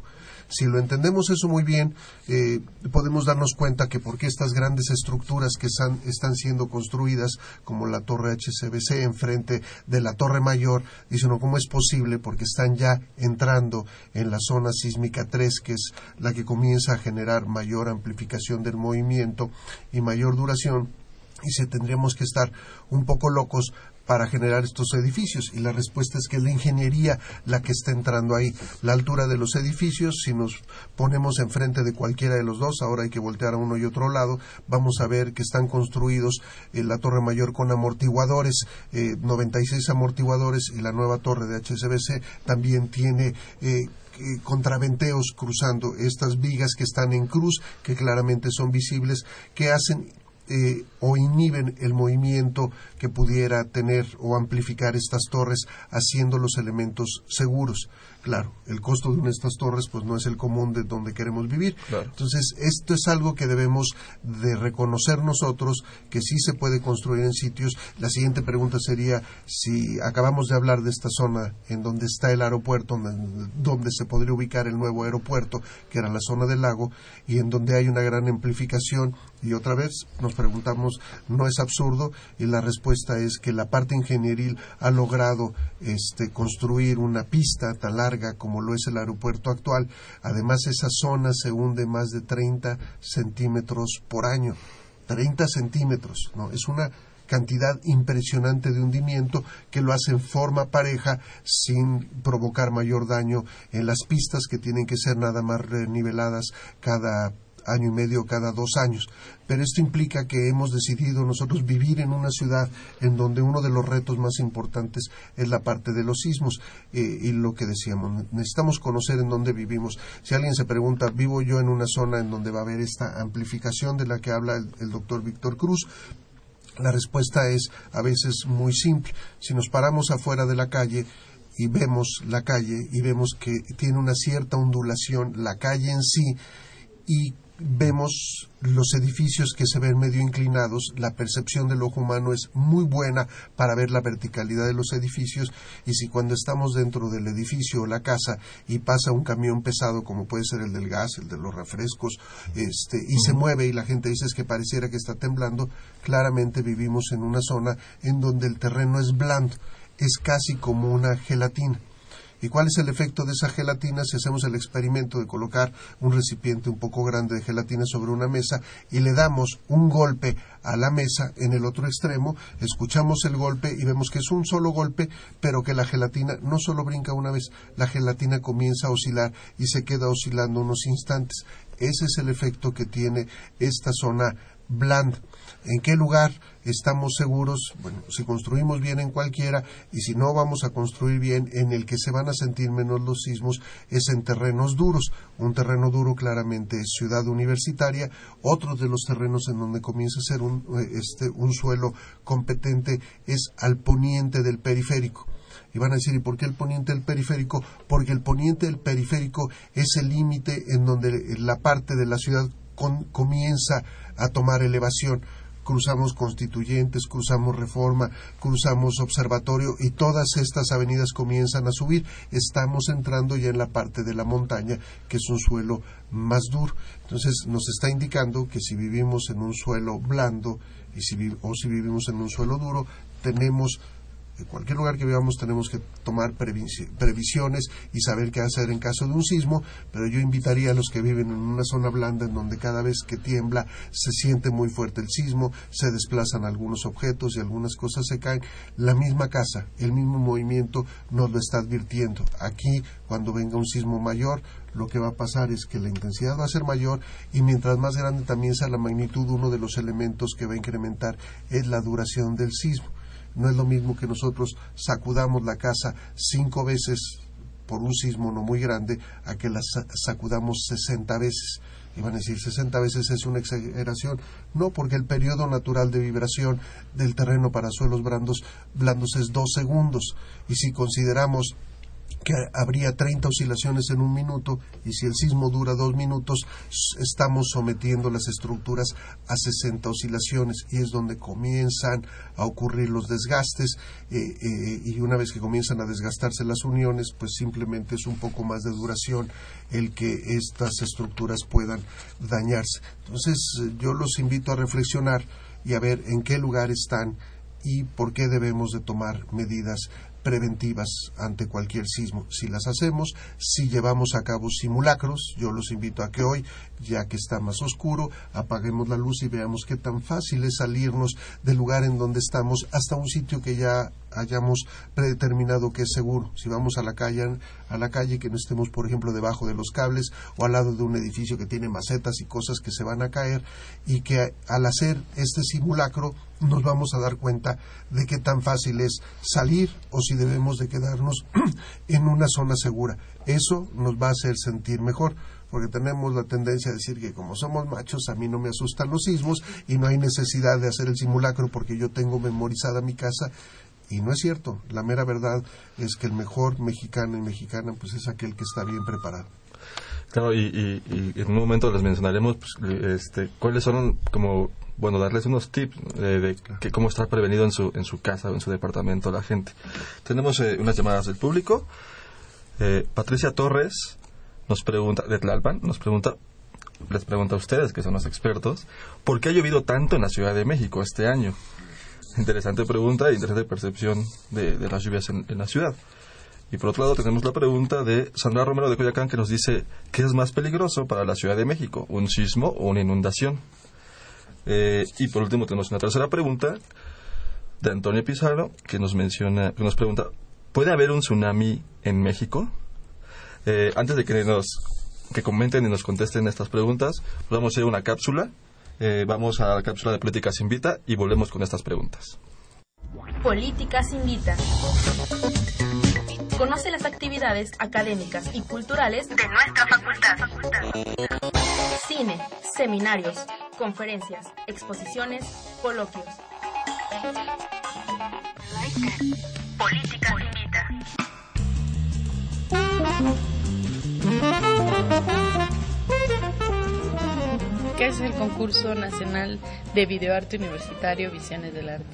G: Si lo entendemos eso muy bien, eh, podemos darnos cuenta que porque estas grandes estructuras que están, siendo construidas, como la torre HCBC enfrente de la torre mayor, dicen, ¿cómo es posible? Porque están ya entrando en la zona sísmica 3, que es la que comienza a generar mayor amplificación del movimiento y mayor duración y si tendríamos que estar un poco locos para generar estos edificios? Y la respuesta es que es la ingeniería la que está entrando ahí. La altura de los edificios, si nos ponemos enfrente de cualquiera de los dos, ahora hay que voltear a uno y otro lado, vamos a ver que están construidos en la Torre Mayor con amortiguadores, eh, 96 amortiguadores, y la nueva torre de HSBC también tiene eh, contraventeos cruzando estas vigas que están en cruz, que claramente son visibles, que hacen eh, o inhiben el movimiento que pudiera tener o amplificar estas torres haciendo los elementos seguros. Claro, el costo de una de estas torres pues no es el común de donde queremos vivir. Entonces, esto es algo que debemos de reconocer nosotros, que sí se puede construir en sitios. La siguiente pregunta sería si acabamos de hablar de esta zona en donde está el aeropuerto, donde se podría ubicar el nuevo aeropuerto, que era la zona del lago, y en donde hay una gran amplificación. Y otra vez nos preguntamos, ¿no es absurdo? Y la respuesta es que la parte ingenieril ha logrado este, construir una pista tan larga como lo es el aeropuerto actual. Además, esa zona se hunde más de 30 centímetros por año. 30 centímetros, ¿no? Es una cantidad impresionante de hundimiento que lo hace en forma pareja sin provocar mayor daño en las pistas que tienen que ser nada más niveladas cada año y medio cada dos años. Pero esto implica que hemos decidido nosotros vivir en una ciudad en donde uno de los retos más importantes es la parte de los sismos eh, y lo que decíamos, necesitamos conocer en dónde vivimos. Si alguien se pregunta, ¿vivo yo en una zona en donde va a haber esta amplificación de la que habla el, el doctor Víctor Cruz? La respuesta es a veces muy simple. Si nos paramos afuera de la calle, y vemos la calle y vemos que tiene una cierta ondulación la calle en sí y vemos los edificios que se ven medio inclinados, la percepción del ojo humano es muy buena para ver la verticalidad de los edificios y si cuando estamos dentro del edificio o la casa y pasa un camión pesado como puede ser el del gas, el de los refrescos, este, y se mueve y la gente dice es que pareciera que está temblando, claramente vivimos en una zona en donde el terreno es blando, es casi como una gelatina. ¿Y cuál es el efecto de esa gelatina si hacemos el experimento de colocar un recipiente un poco grande de gelatina sobre una mesa y le damos un golpe a la mesa en el otro extremo, escuchamos el golpe y vemos que es un solo golpe, pero que la gelatina no solo brinca una vez, la gelatina comienza a oscilar y se queda oscilando unos instantes. Ese es el efecto que tiene esta zona blanda. ¿En qué lugar estamos seguros? Bueno, si construimos bien en cualquiera y si no vamos a construir bien en el que se van a sentir menos los sismos es en terrenos duros. Un terreno duro claramente es ciudad universitaria. Otro de los terrenos en donde comienza a ser un, eh, este, un suelo competente es al poniente del periférico. Y van a decir, ¿y por qué el poniente del periférico? Porque el poniente del periférico es el límite en donde la parte de la ciudad comienza a tomar elevación cruzamos Constituyentes, cruzamos Reforma, cruzamos Observatorio y todas estas avenidas comienzan a subir. Estamos entrando ya en la parte de la montaña, que es un suelo más duro. Entonces nos está indicando que si vivimos en un suelo blando y si, o si vivimos en un suelo duro, tenemos en cualquier lugar que vivamos tenemos que tomar previsiones y saber qué hacer en caso de un sismo, pero yo invitaría a los que viven en una zona blanda en donde cada vez que tiembla se siente muy fuerte el sismo, se desplazan algunos objetos y algunas cosas se caen. La misma casa, el mismo movimiento nos lo está advirtiendo. Aquí, cuando venga un sismo mayor, lo que va a pasar es que la intensidad va a ser mayor y mientras más grande también sea la magnitud, uno de los elementos que va a incrementar es la duración del sismo. No es lo mismo que nosotros sacudamos la casa cinco veces por un sismo no muy grande a que la sacudamos 60 veces. Y van a decir, 60 veces es una exageración. No, porque el periodo natural de vibración del terreno para suelos blandos, blandos es dos segundos. Y si consideramos que habría 30 oscilaciones en un minuto y si el sismo dura dos minutos, estamos sometiendo las estructuras a 60 oscilaciones y es donde comienzan a ocurrir los desgastes eh, eh, y una vez que comienzan a desgastarse las uniones, pues simplemente es un poco más de duración el que estas estructuras puedan dañarse. Entonces yo los invito a reflexionar y a ver en qué lugar están y por qué debemos de tomar medidas preventivas ante cualquier sismo. Si las hacemos, si llevamos a cabo simulacros, yo los invito a que hoy, ya que está más oscuro, apaguemos la luz y veamos qué tan fácil es salirnos del lugar en donde estamos hasta un sitio que ya hayamos predeterminado que es seguro. Si vamos a la calle, a la calle que no estemos, por ejemplo, debajo de los cables o al lado de un edificio que tiene macetas y cosas que se van a caer y que al hacer este simulacro nos vamos a dar cuenta de qué tan fácil es salir o si debemos de quedarnos en una zona segura. Eso nos va a hacer sentir mejor porque tenemos la tendencia a decir que como somos machos a mí no me asustan los sismos y no hay necesidad de hacer el simulacro porque yo tengo memorizada mi casa y no es cierto. La mera verdad es que el mejor mexicano y mexicana pues es aquel que está bien preparado.
F: Claro, y, en un momento les mencionaremos pues, este, cuáles son como bueno, darles unos tips de, que cómo estar prevenido en su, en su casa o en su departamento la gente. Tenemos eh, unas llamadas del público. Eh, Patricia Torres nos pregunta, de Tlalpan, nos pregunta, les pregunta a ustedes, que son los expertos, ¿por qué ha llovido tanto en la Ciudad de México este año? Interesante pregunta e interesante percepción de, las lluvias en, la ciudad. Y por otro lado tenemos la pregunta de Sandra Romero de Coyacán que nos dice, ¿qué es más peligroso para la Ciudad de México, un sismo o una inundación? Eh, y por último tenemos una tercera pregunta de Antonio Pizarro que nos menciona, que nos pregunta, ¿puede haber un tsunami en México? Eh, antes de que nos que comenten y nos contesten estas preguntas, vamos a hacer una cápsula. Eh, vamos a la cápsula de Políticas Invita y volvemos con estas preguntas.
E: Políticas Invita. Conoce las actividades académicas y culturales de nuestra facultad. Cine, seminarios, conferencias, exposiciones, coloquios. Políticas Invita.
J: ¿Qué es el concurso nacional de videoarte universitario Visiones del Arte?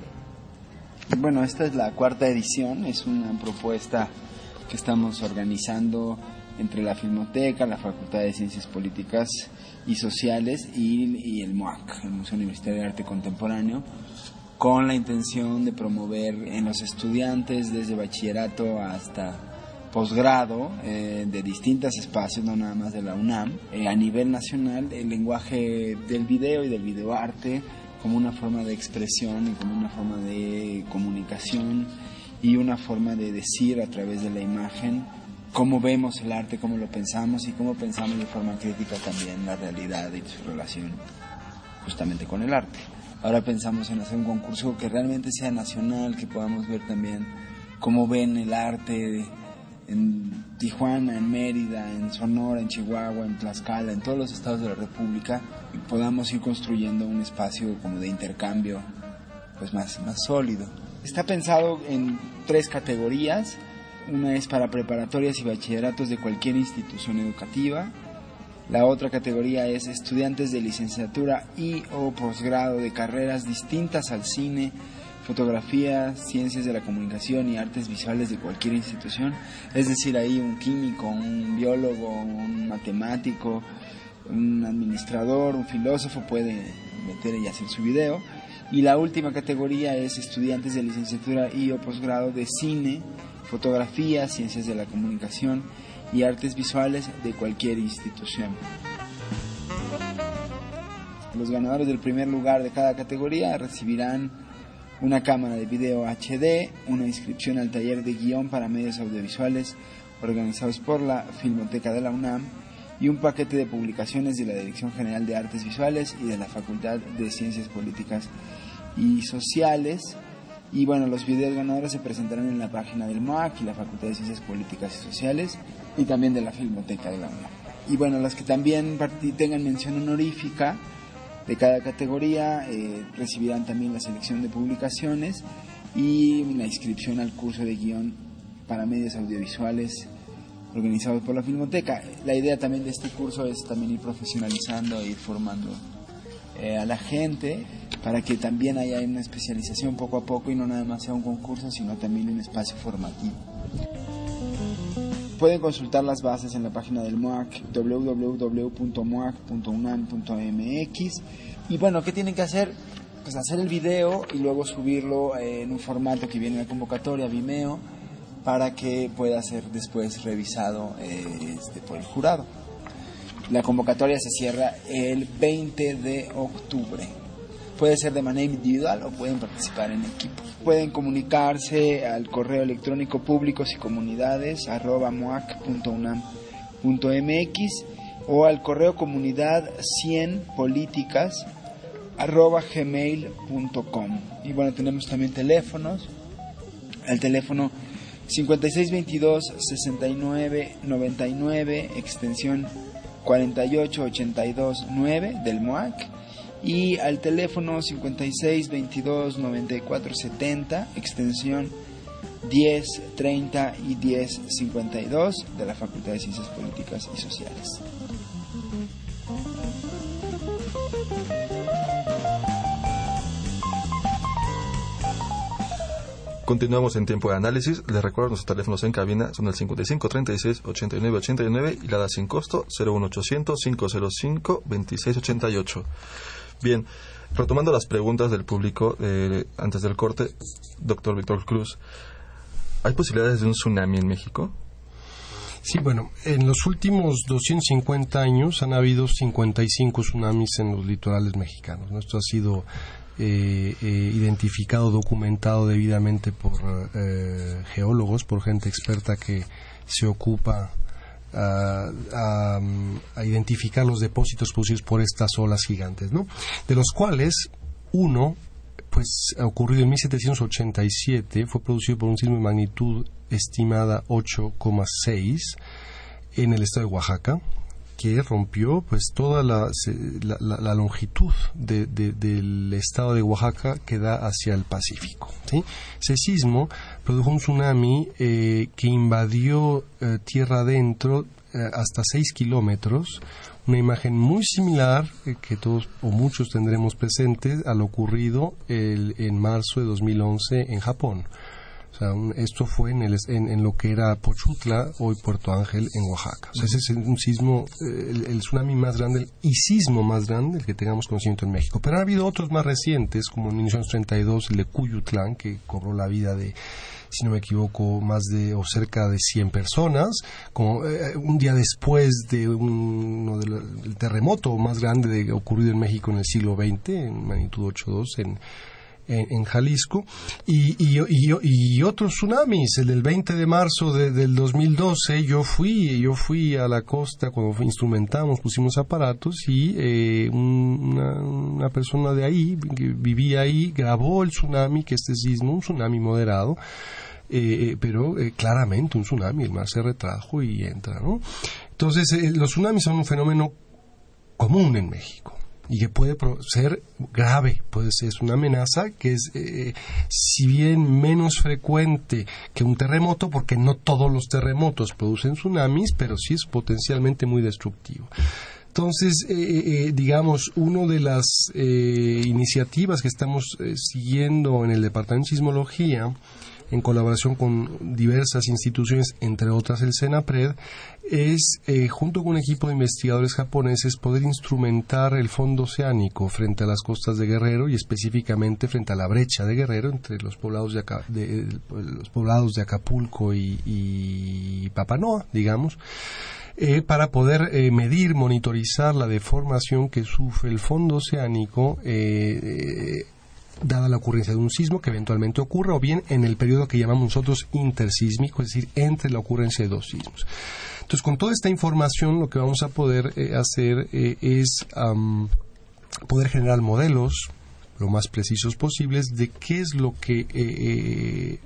K: Bueno, esta es la cuarta edición, es una propuesta que estamos organizando entre la Filmoteca, la Facultad de Ciencias Políticas y Sociales y, el MOAC, el Museo Universitario de Arte Contemporáneo, con la intención de promover en los estudiantes desde bachillerato hasta posgrado eh, de distintos espacios, no nada más de la UNAM, eh, a nivel nacional el lenguaje del video y del videoarte como una forma de expresión y como una forma de comunicación y una forma de decir a través de la imagen cómo vemos el arte, cómo lo pensamos y cómo pensamos de forma crítica también la realidad y su relación justamente con el arte. Ahora pensamos en hacer un concurso que realmente sea nacional, que podamos ver también cómo ven el arte en Tijuana, en Mérida, en Sonora, en Chihuahua, en Tlaxcala, en todos los estados de la República, y podamos ir construyendo un espacio como de intercambio pues más, más sólido. Está pensado en tres categorías. Una es para preparatorias y bachilleratos de cualquier institución educativa. La otra categoría es estudiantes de licenciatura y o posgrado de carreras distintas al cine, fotografía, ciencias de la comunicación y artes visuales de cualquier institución. Es decir, ahí un químico, un biólogo, un matemático, un administrador, un filósofo puede meter y hacer su video. Y la última categoría es estudiantes de licenciatura y o posgrado de cine, fotografía, ciencias de la comunicación y artes visuales de cualquier institución. Los ganadores del primer lugar de cada categoría recibirán una cámara de video HD, una inscripción al taller de guion para medios audiovisuales organizados por la Filmoteca de la UNAM y un paquete de publicaciones de la Dirección General de Artes Visuales y de la Facultad de Ciencias Políticas y Sociales. Y bueno, los videos ganadores se presentarán en la página del MOAC y la Facultad de Ciencias Políticas y Sociales y también de la Filmoteca de la UNAM. Y bueno, los que también tengan mención honorífica de cada categoría eh, recibirán también la selección de publicaciones y la inscripción al curso de guion para medios audiovisuales organizados por la Filmoteca. La idea también de este curso es también ir profesionalizando e ir formando eh, a la gente para que también haya una especialización poco a poco y no nada más sea un concurso, sino también un espacio formativo. Pueden consultar las bases en la página del MOAC www.moac.unam.mx y bueno, ¿qué tienen que hacer? Pues hacer el video y luego subirlo en un formato que viene en la convocatoria Vimeo para que pueda ser después revisado eh, este, por el jurado. La convocatoria se cierra el 20 de octubre. Puede ser de manera individual o pueden participar en equipos. Pueden comunicarse al correo electrónico públicos y comunidades arroba moac.unam.mx o al correo comunidad 100 políticas arroba gmail.com. Y bueno, tenemos también teléfonos. El teléfono 5622 6999 extensión 48829 del MOAC y al teléfono 5622 9470 extensión 1030 y 1052 de la Facultad de Ciencias Políticas y Sociales.
F: Continuamos en tiempo de análisis. Les recuerdo nuestros teléfonos en cabina son el 55 36 89 89 y la da sin costo 01800 505 26 88. Bien, retomando las preguntas del público eh, antes del corte, doctor Víctor Cruz, ¿hay posibilidades de un tsunami en México?
I: Sí, bueno, en los últimos 250 años han habido 55 tsunamis en los litorales mexicanos. Esto ha sido eh, eh, identificado, documentado debidamente por eh, geólogos, por gente experta que se ocupa a, a, identificar los depósitos producidos por estas olas gigantes, ¿no? De los cuales uno, pues ha ocurrido en 1787, fue producido por un sismo de magnitud estimada 8,6 en el estado de Oaxaca, que rompió pues toda la, la, longitud del estado de Oaxaca que da hacia el Pacífico. Ese sismo produjo un tsunami eh, que invadió eh, tierra adentro eh, hasta 6 kilómetros, una imagen muy similar que todos o muchos tendremos presentes a lo ocurrido el, en marzo de 2011 en Japón. O sea, esto fue en, el, en, lo que era Pochutla, hoy Puerto Ángel, en Oaxaca. Ese es un sismo, el, tsunami más grande y sismo más grande el que tengamos conocimiento en México. Pero ha habido otros más recientes, como en 1932 el de Cuyutlán, que cobró la vida de si no me equivoco, más de o cerca de 100 personas, como eh, un día después de un del terremoto más grande de, ocurrido en México en el siglo XX, en magnitud 8.2 en en, Jalisco, y, y, otros tsunamis. El del 20 de marzo del 2012, yo fui, yo fui a la costa cuando instrumentamos, pusimos aparatos y eh, una, persona de ahí, que vivía ahí, grabó el tsunami, que este sismo, un tsunami moderado, eh, eh, pero claramente un tsunami, el mar se retrajo y entra, ¿no? Entonces, los tsunamis son un fenómeno común en México y que puede ser grave, puede ser una amenaza que es, eh, si bien menos frecuente que un terremoto, porque no todos los terremotos producen tsunamis, pero sí es potencialmente muy destructivo. Entonces, eh, eh, digamos, una de las iniciativas que estamos siguiendo en el Departamento de Sismología en colaboración con diversas instituciones, entre otras el SENAPRED, es, eh, junto con un equipo de investigadores japoneses, poder instrumentar el fondo oceánico frente a las costas de Guerrero y específicamente frente a la brecha de Guerrero entre los poblados de, los poblados de Acapulco y, Papanoa, digamos. Eh, para poder eh, medir, monitorizar la deformación que sufre el fondo oceánico dada la ocurrencia de un sismo que eventualmente ocurra o bien en el periodo que llamamos nosotros intersísmico, es decir, entre la ocurrencia de dos sismos. Entonces, con toda esta información, lo que vamos a poder eh, hacer eh, es poder generar modelos lo más precisos posibles de qué es lo que eh,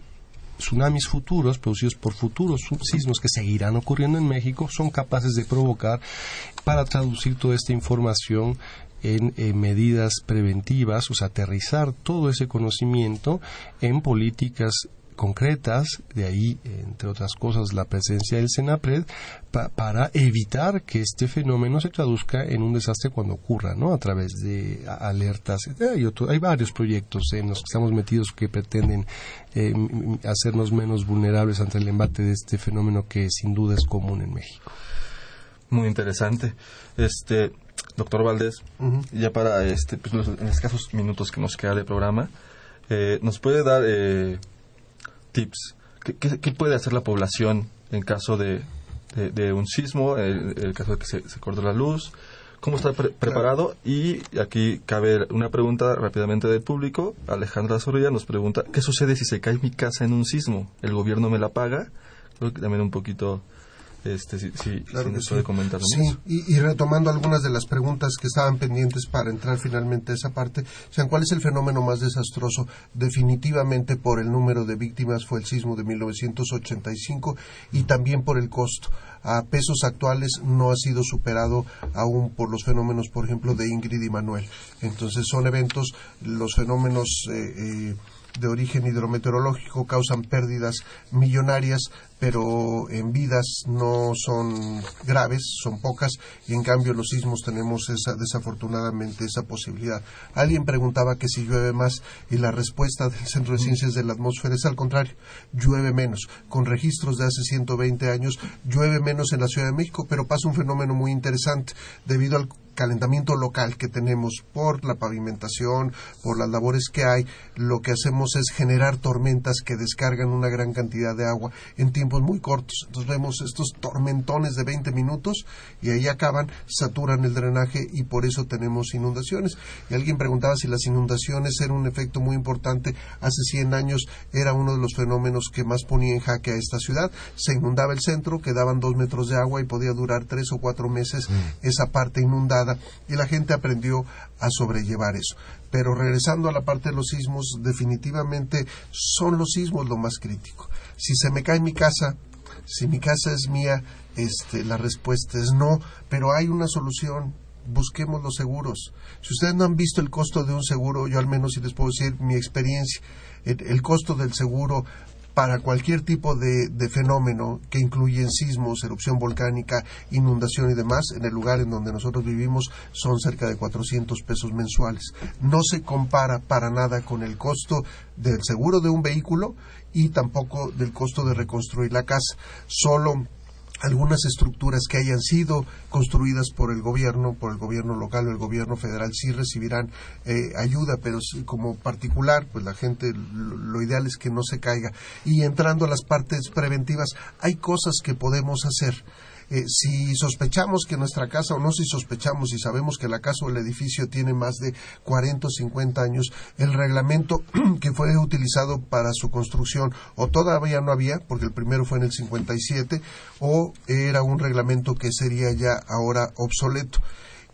I: tsunamis futuros producidos por futuros sismos que seguirán ocurriendo en México son capaces de provocar para traducir toda esta información en, medidas preventivas, o sea, aterrizar todo ese conocimiento en políticas concretas, de ahí, entre otras cosas, la presencia del SENAPRED, para evitar que este fenómeno se traduzca en un desastre cuando ocurra, ¿no? A través de alertas. Hay, hay varios proyectos en los que estamos metidos que pretenden eh, hacernos menos vulnerables ante el embate de este fenómeno que sin duda es común en México.
F: Muy interesante. Este, doctor Valdés, ya para este, pues, en escasos minutos que nos queda de programa, eh, ¿nos puede dar eh, tips ¿Qué, puede hacer la población en caso de, de, un sismo, en el, caso de que se, se corte la luz? ¿Cómo está preparado? Y aquí cabe una pregunta rápidamente del público. Alejandra Zorrilla nos pregunta, ¿qué sucede si se cae mi casa en un sismo? ¿El gobierno me la paga? Creo que también un poquito este, si, si, puede comentar
G: sí. Y, y, retomando algunas de las preguntas que estaban pendientes para entrar finalmente a esa parte, o ¿cuál es el fenómeno más desastroso? Definitivamente por el número de víctimas fue el sismo de 1985 y también por el costo. A pesos actuales no ha sido superado aún por los fenómenos, por ejemplo, de Ingrid y Manuel. Entonces son eventos, los fenómenos... Eh, eh, de origen hidrometeorológico causan pérdidas millonarias, pero en vidas no son graves, son pocas, y en cambio los sismos tenemos esa, desafortunadamente esa posibilidad. Alguien preguntaba que si llueve más, y la respuesta del Centro de Ciencias de la Atmósfera es al contrario, llueve menos. Con registros de hace 120 años, llueve menos en la Ciudad de México, pero pasa un fenómeno muy interesante debido al calentamiento local que tenemos por la pavimentación, por las labores que hay, lo que hacemos es generar tormentas que descargan una gran cantidad de agua en tiempos muy cortos. Entonces vemos estos tormentones de 20 minutos y ahí acaban, saturan el drenaje y por eso tenemos inundaciones. Y alguien preguntaba si las inundaciones eran un efecto muy importante. Hace 100 años era uno de los fenómenos que más ponía en jaque a esta ciudad. Se inundaba el centro, quedaban dos metros de agua y podía durar tres o cuatro meses mm. esa parte inundada y la gente aprendió a sobrellevar eso. Pero regresando a la parte de los sismos, definitivamente son los sismos lo más crítico. Si se me cae mi casa, si mi casa es mía, este, la respuesta es no, pero hay una solución. Busquemos los seguros. Si ustedes no han visto el costo de un seguro, yo al menos si les puedo decir mi experiencia, el costo del seguro para cualquier tipo de, fenómeno que incluye sismos, erupción volcánica, inundación y demás, en el lugar en donde nosotros vivimos son cerca de 400 pesos mensuales. No se compara para nada con el costo del seguro de un vehículo y tampoco del costo de reconstruir la casa. Solo algunas estructuras que hayan sido construidas por el gobierno, por el gobierno local o el gobierno federal, sí recibirán eh, ayuda, pero como particular, pues la gente, lo, ideal es que no se caiga. Y entrando a las partes preventivas, hay cosas que podemos hacer eh, si sospechamos que nuestra casa, o no si sospechamos, y sabemos que la casa o el edificio tiene más de 40 o 50 años, el reglamento que fue utilizado para su construcción o todavía no había, porque el primero fue en el 57, o era un reglamento que sería ya ahora obsoleto.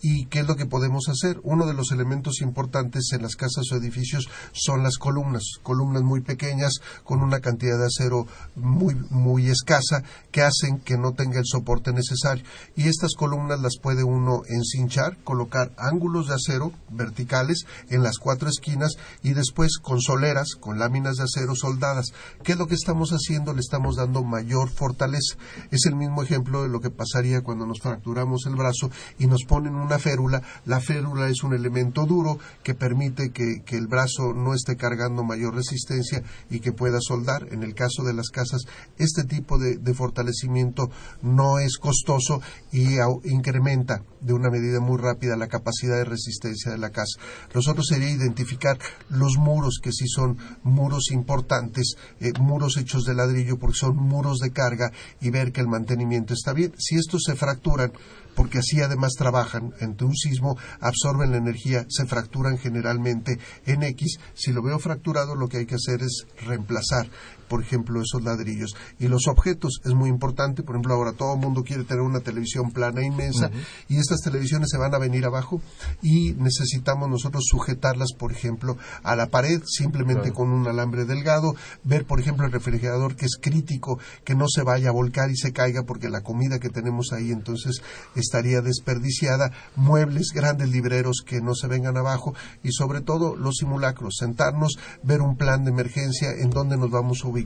G: ¿Y qué es lo que podemos hacer? Uno de los elementos importantes en las casas o edificios son las columnas, columnas muy pequeñas con una cantidad de acero muy, muy escasa que hacen que no tenga el soporte necesario. Y estas columnas las puede uno encinchar, colocar ángulos de acero verticales en las cuatro esquinas y después con soleras, con láminas de acero soldadas. ¿Qué es lo que estamos haciendo? Le estamos dando mayor fortaleza. Es el mismo ejemplo de lo que pasaría cuando nos fracturamos el brazo y nos ponen una férula. La férula es un elemento duro que permite que, el brazo no esté cargando mayor resistencia y que pueda soldar. En el caso de las casas, este tipo de, fortalecimiento no es costoso y incrementa de una medida muy rápida la capacidad de resistencia de la casa. Lo otro sería identificar los muros, que sí son muros importantes, eh, muros hechos de ladrillo porque son muros de carga y ver que el mantenimiento está bien. Si estos se fracturan, porque así además trabajan ante un sismo, absorben la energía, se fracturan generalmente en X. Si lo veo fracturado, lo que hay que hacer es reemplazar por ejemplo, esos ladrillos. Y los objetos es muy importante, por ejemplo, ahora todo el mundo quiere tener una televisión plana inmensa y estas televisiones se van a venir abajo y necesitamos nosotros sujetarlas, por ejemplo, a la pared simplemente con un alambre delgado, ver, por ejemplo, el refrigerador que es crítico, que no se vaya a volcar y se caiga porque la comida que tenemos ahí entonces estaría desperdiciada, muebles, grandes libreros que no se vengan abajo y sobre todo los simulacros, sentarnos, ver un plan de emergencia en donde nos vamos a ubicar,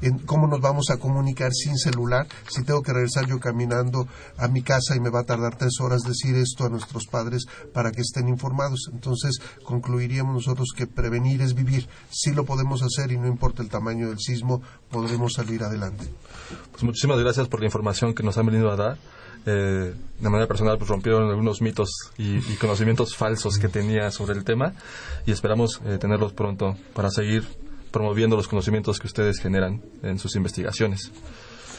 G: en cómo nos vamos a comunicar sin celular, si tengo que regresar yo caminando a mi casa y me va a tardar tres horas decir esto a nuestros padres para que estén informados. Entonces concluiríamos nosotros que prevenir es vivir. Si lo podemos hacer y no importa el tamaño del sismo, podremos salir adelante.
F: Pues muchísimas gracias por la información que nos han venido a dar. Eh, de manera personal pues rompieron algunos mitos y, conocimientos falsos que tenía sobre el tema y esperamos eh, tenerlos pronto para seguir promoviendo los conocimientos que ustedes generan en sus investigaciones.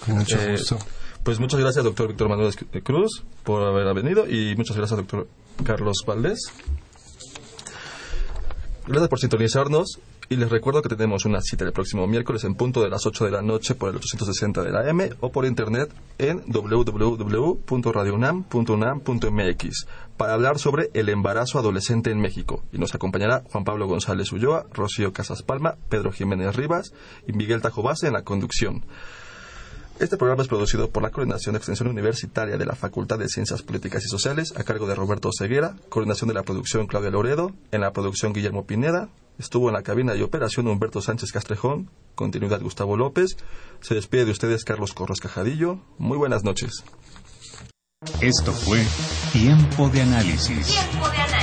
I: Con mucho
F: Eh,
I: gusto.
F: Pues muchas gracias, doctor Víctor Manuel Cruz, por haber venido y muchas gracias, doctor Carlos Valdés. Gracias por sintonizarnos y les recuerdo que tenemos una cita el próximo miércoles en punto de las 8 de la noche por el 860 de la M o por internet en www.radiounam.unam.mx para hablar sobre el embarazo adolescente en México. Y nos acompañará Juan Pablo González Ulloa, Rocío Casas Palma, Pedro Jiménez Rivas y Miguel Tajobase en la conducción. Este programa es producido por la Coordinación de Extensión Universitaria de la Facultad de Ciencias Políticas y Sociales a cargo de Roberto Ceguera, coordinación de la producción Claudia Loredo, en la producción Guillermo Pineda, estuvo en la cabina de operación Humberto Sánchez Castrejón, continuidad Gustavo López, se despide de ustedes Carlos Corros Cajadillo, muy buenas noches.
D: Esto fue Tiempo de Análisis,
E: Tiempo de análisis.